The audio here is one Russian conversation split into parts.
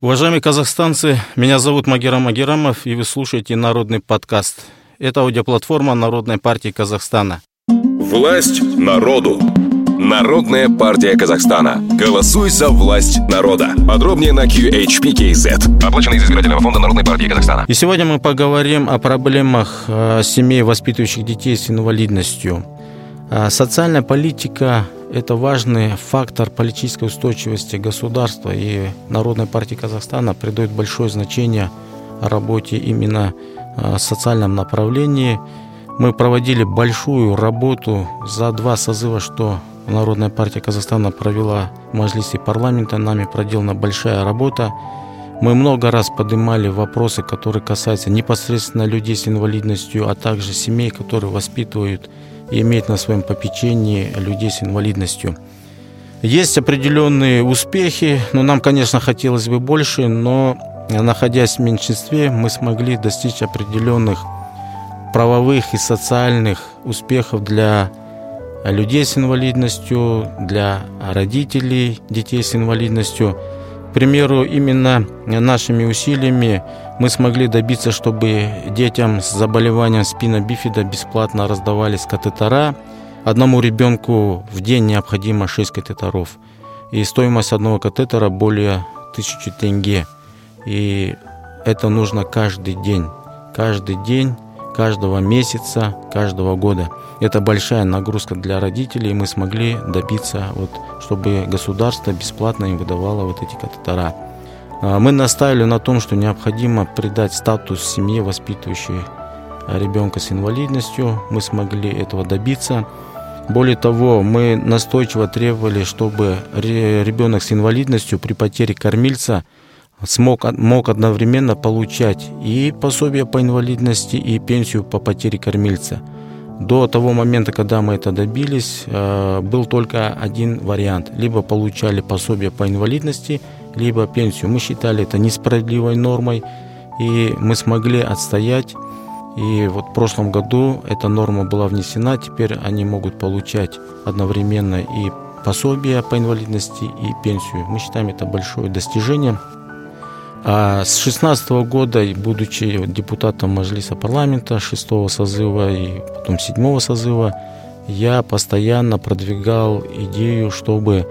Уважаемые казахстанцы, меня зовут Магерам Магерамов, и вы слушаете Народный подкаст. Это аудиоплатформа Народной партии Казахстана. Власть народу. Народная партия Казахстана. Голосуй за власть народа. Подробнее на QHPKZ. Оплачено из избирательного фонда Народной партии Казахстана. И сегодня мы поговорим о проблемах э, семей, воспитывающих детей с инвалидностью. Э, социальная политика это важный фактор политической устойчивости государства, и Народная партия Казахстана придает большое значение работе именно в э, социальном направлении. Мы проводили большую работу за два созыва, что Народная партия Казахстана провела в Мажлисе парламента. Нами проделана большая работа. Мы много раз поднимали вопросы, которые касаются непосредственно людей с инвалидностью, а также семей, которые воспитывают и иметь на своем попечении людей с инвалидностью. Есть определенные успехи, но нам, конечно, хотелось бы больше, но находясь в меньшинстве, мы смогли достичь определенных правовых и социальных успехов для людей с инвалидностью, для родителей детей с инвалидностью – примеру, именно нашими усилиями мы смогли добиться, чтобы детям с заболеванием спина бифида бесплатно раздавались катетера. Одному ребенку в день необходимо 6 катетеров. И стоимость одного катетера более 1000 тенге. И это нужно каждый день. Каждый день, каждого месяца, каждого года. Это большая нагрузка для родителей, и мы смогли добиться, вот, чтобы государство бесплатно им выдавало вот эти катетера. А, мы наставили на том, что необходимо придать статус семье, воспитывающей ребенка с инвалидностью. Мы смогли этого добиться. Более того, мы настойчиво требовали, чтобы ребенок с инвалидностью при потере кормильца смог, мог одновременно получать и пособие по инвалидности, и пенсию по потере кормильца – до того момента, когда мы это добились, э, был только один вариант. Либо получали пособие по инвалидности, либо пенсию. Мы считали это несправедливой нормой, и мы смогли отстоять. И вот в прошлом году эта норма была внесена, теперь они могут получать одновременно и пособие по инвалидности, и пенсию. Мы считаем это большое достижение. А с 16 года, будучи депутатом Мажлиса парламента 6 созыва и потом 7 созыва, я постоянно продвигал идею, чтобы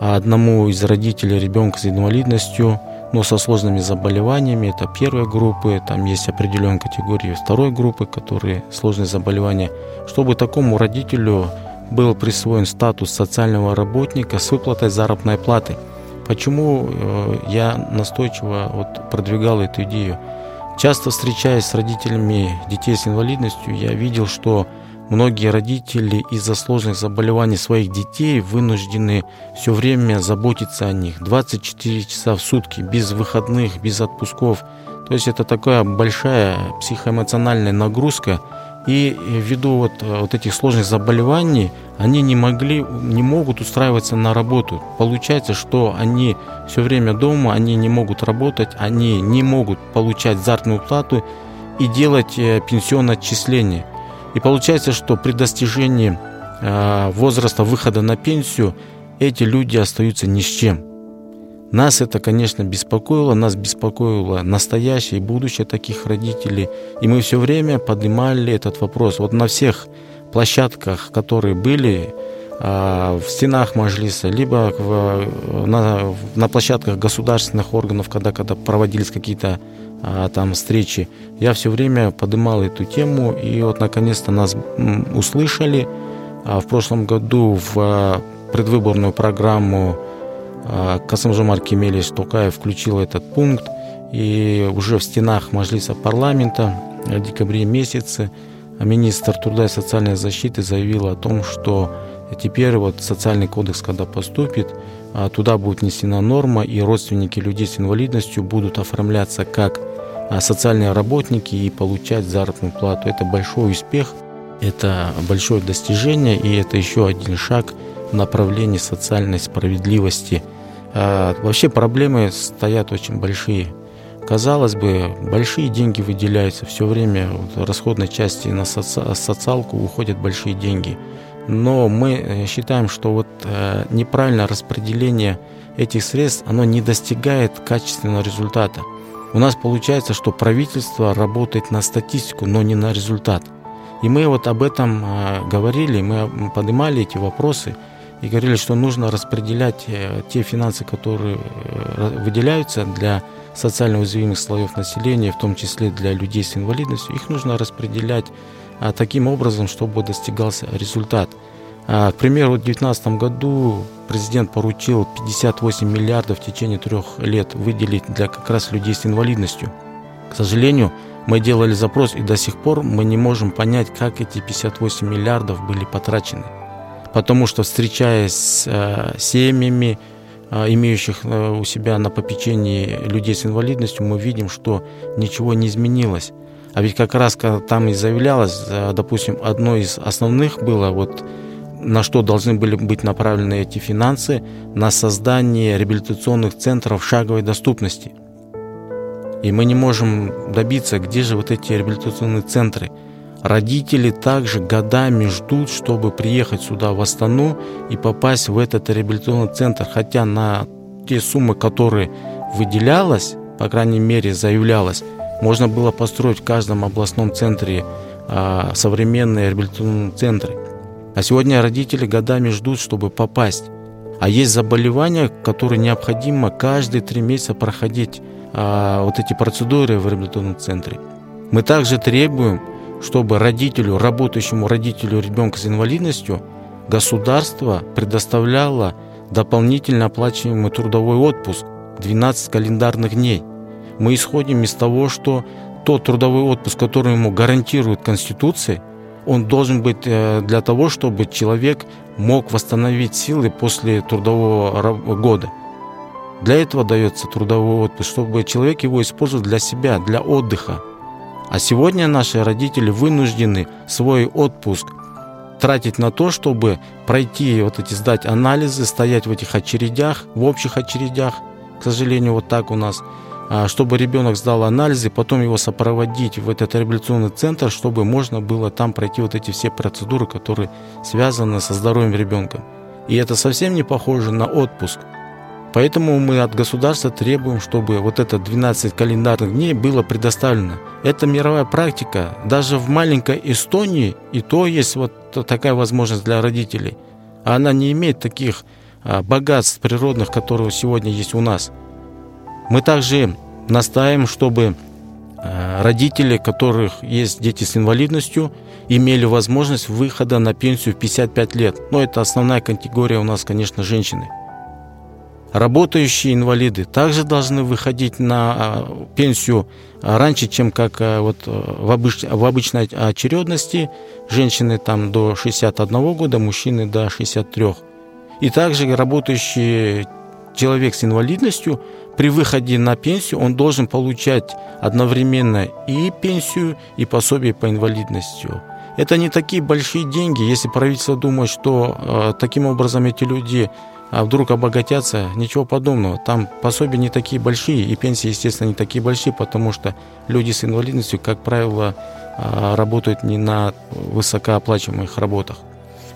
одному из родителей ребенка с инвалидностью, но со сложными заболеваниями, это первой группы, там есть определенные категории второй группы, которые сложные заболевания, чтобы такому родителю был присвоен статус социального работника с выплатой заработной платы – Почему э, я настойчиво вот продвигал эту идею? Часто встречаясь с родителями детей с инвалидностью, я видел, что многие родители из-за сложных заболеваний своих детей вынуждены все время заботиться о них. 24 часа в сутки, без выходных, без отпусков. То есть это такая большая психоэмоциональная нагрузка, и ввиду вот, э, вот этих сложных заболеваний они не могли, не могут устраиваться на работу. Получается, что они все время дома, они не могут работать, они не могут получать заработную плату и делать э, пенсионное отчисление. И получается, что при достижении э, возраста выхода на пенсию эти люди остаются ни с чем. Нас это, конечно, беспокоило, нас беспокоило настоящее и будущее таких родителей. И мы все время поднимали этот вопрос. Вот на всех площадках, которые были а, в стенах Маджлиса, либо в, на, на площадках государственных органов, когда, когда проводились какие-то а, там встречи, я все время поднимал эту тему, и вот наконец-то нас услышали. А в прошлом году в предвыборную программу а, Касымжомар Кемелевич Токаев включил этот пункт, и уже в стенах Мажилиса парламента в декабре месяце министр труда и социальной защиты заявил о том, что теперь вот социальный кодекс, когда поступит, а, туда будет внесена норма, и родственники людей с инвалидностью будут оформляться как а, социальные работники и получать заработную плату. Это большой успех, это большое достижение, и это еще один шаг – направлении социальной справедливости. А вообще проблемы стоят очень большие. Казалось бы, большие деньги выделяются все время, вот, расходной части на соци- социалку уходят большие деньги. но мы э, считаем, что вот э, неправильное распределение этих средств, оно не достигает качественного результата. У нас получается, что правительство работает на статистику, но не на результат. И мы вот об этом э, говорили, мы поднимали эти вопросы и говорили, что нужно распределять те финансы, которые выделяются для социально уязвимых слоев населения, в том числе для людей с инвалидностью, их нужно распределять а, таким образом, чтобы достигался результат. А, к примеру, в 2019 году президент поручил 58 миллиардов в течение трех лет выделить для как раз людей с инвалидностью. К сожалению, мы делали запрос, и до сих пор мы не можем понять, как эти 58 миллиардов были потрачены. Потому что, встречаясь с э, семьями, э, имеющих э, у себя на попечении людей с инвалидностью, мы видим, что ничего не изменилось. А ведь как раз когда там и заявлялось, допустим, одно из основных было вот на что должны были быть направлены эти финансы, на создание реабилитационных центров шаговой доступности. И мы не можем добиться, где же вот эти реабилитационные центры. Родители также годами ждут, чтобы приехать сюда в Астану и попасть в этот реабилитационный центр, хотя на те суммы, которые выделялось, по крайней мере заявлялось, можно было построить в каждом областном центре а, современные реабилитационные центры. А сегодня родители годами ждут, чтобы попасть. А есть заболевания, которые необходимо каждые три месяца проходить а, вот эти процедуры в реабилитационном центре. Мы также требуем, чтобы родителю, работающему родителю ребенка с инвалидностью, государство предоставляло дополнительно оплачиваемый трудовой отпуск 12 календарных дней мы исходим из того, что тот трудовой отпуск, который ему гарантирует Конституция, он должен быть э, для того, чтобы человек мог восстановить силы после трудового года. Для этого дается трудовой отпуск, чтобы человек его использовал для себя, для отдыха. А сегодня наши родители вынуждены свой отпуск тратить на то, чтобы пройти вот эти, сдать анализы, стоять в этих очередях, в общих очередях. К сожалению, вот так у нас – а, чтобы ребенок сдал анализы, потом его сопроводить в этот реабилитационный центр, чтобы можно было там пройти вот эти все процедуры, которые связаны со здоровьем ребенка. И это совсем не похоже на отпуск. Поэтому мы от государства требуем, чтобы вот это 12 календарных дней было предоставлено. Это мировая практика. Даже в маленькой Эстонии и то есть вот такая возможность для родителей. А она не имеет таких а, богатств природных, которые сегодня есть у нас. Мы также настаиваем, чтобы э, родители, которых есть дети с инвалидностью, имели возможность выхода на пенсию в 55 лет. Но это основная категория у нас, конечно, женщины. Работающие инвалиды также должны выходить на э, пенсию раньше, чем как э, вот в, обыч, в обычной очередности. Женщины там до 61 года, мужчины до 63. И также работающие человек с инвалидностью при выходе на пенсию он должен получать одновременно и пенсию, и пособие по инвалидности. Это не такие большие деньги, если правительство думает, что э, таким образом эти люди а вдруг обогатятся, ничего подобного. Там пособия не такие большие, и пенсии, естественно, не такие большие, потому что люди с инвалидностью, как правило, э, работают не на высокооплачиваемых работах.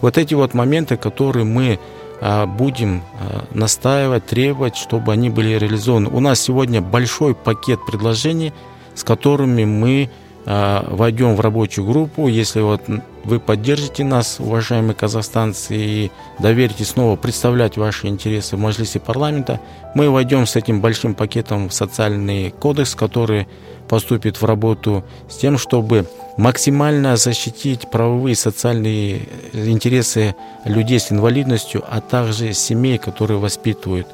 Вот эти вот моменты, которые мы а, будем а, настаивать, требовать, чтобы они были реализованы. У нас сегодня большой пакет предложений, с которыми мы а, войдем в рабочую группу. Если вот вы поддержите нас, уважаемые казахстанцы, и доверите снова представлять ваши интересы в Мажилисе парламента, мы войдем с этим большим пакетом в социальный кодекс, который поступит в работу с тем, чтобы максимально защитить правовые и социальные интересы людей с инвалидностью, а также семей, которые воспитывают.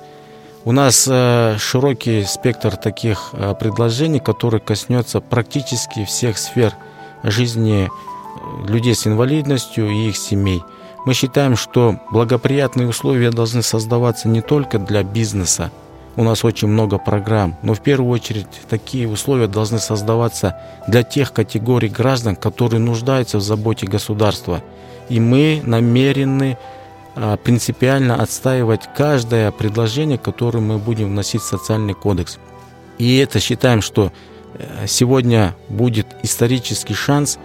У нас э, широкий спектр таких э, предложений, который коснется практически всех сфер жизни э, людей с инвалидностью и их семей. Мы считаем, что благоприятные условия должны создаваться не только для бизнеса, у нас очень много программ, но в первую очередь такие условия должны создаваться для тех категорий граждан, которые нуждаются в заботе государства. И мы намерены принципиально отстаивать каждое предложение, которое мы будем вносить в социальный кодекс. И это считаем, что э, сегодня будет исторический шанс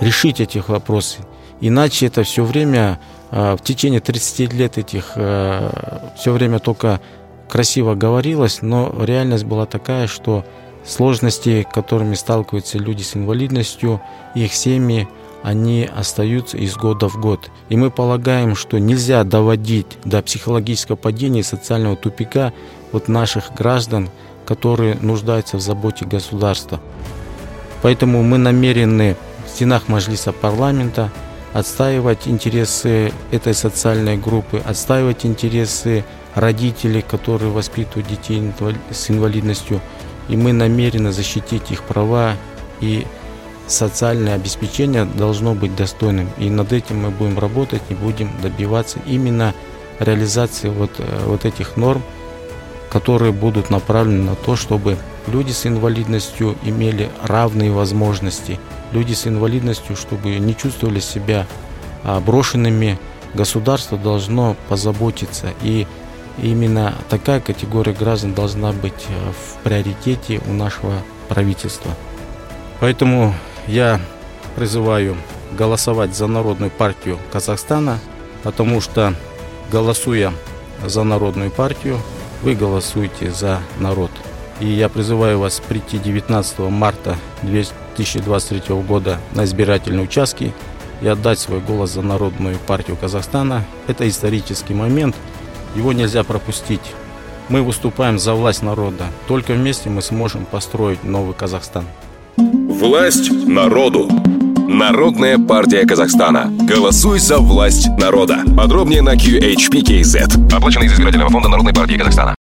решить эти вопросы. Иначе это все время в течение 30 лет этих все время только красиво говорилось, но реальность была такая, что сложности, которыми сталкиваются люди с инвалидностью, их семьи, они остаются из года в год. И мы полагаем, что нельзя доводить до психологического падения и социального тупика вот наших граждан, которые нуждаются в заботе государства. Поэтому мы намерены в стенах Маджлиса парламента отстаивать интересы этой социальной группы, отстаивать интересы родителей, которые воспитывают детей с инвалидностью. И мы намерены защитить их права и социальное обеспечение должно быть достойным. И над этим мы будем работать и будем добиваться именно реализации вот, э, вот этих норм, которые будут направлены на то, чтобы люди с инвалидностью имели равные возможности. Люди с инвалидностью, чтобы не чувствовали себя а, брошенными, государство должно позаботиться. И именно такая категория граждан должна быть э, в приоритете у нашего правительства. Поэтому я призываю голосовать за Народную партию Казахстана, потому что голосуя за Народную партию, вы голосуете за народ. И я призываю вас прийти 19 марта 2023 года на избирательные участки и отдать свой голос за Народную партию Казахстана. Это исторический момент, его нельзя пропустить. Мы выступаем за власть народа. Только вместе мы сможем построить новый Казахстан. Власть народу. Народная партия Казахстана. Голосуй за власть народа. Подробнее на QHPKZ. Оплачено из избирательного фонда Народной партии Казахстана.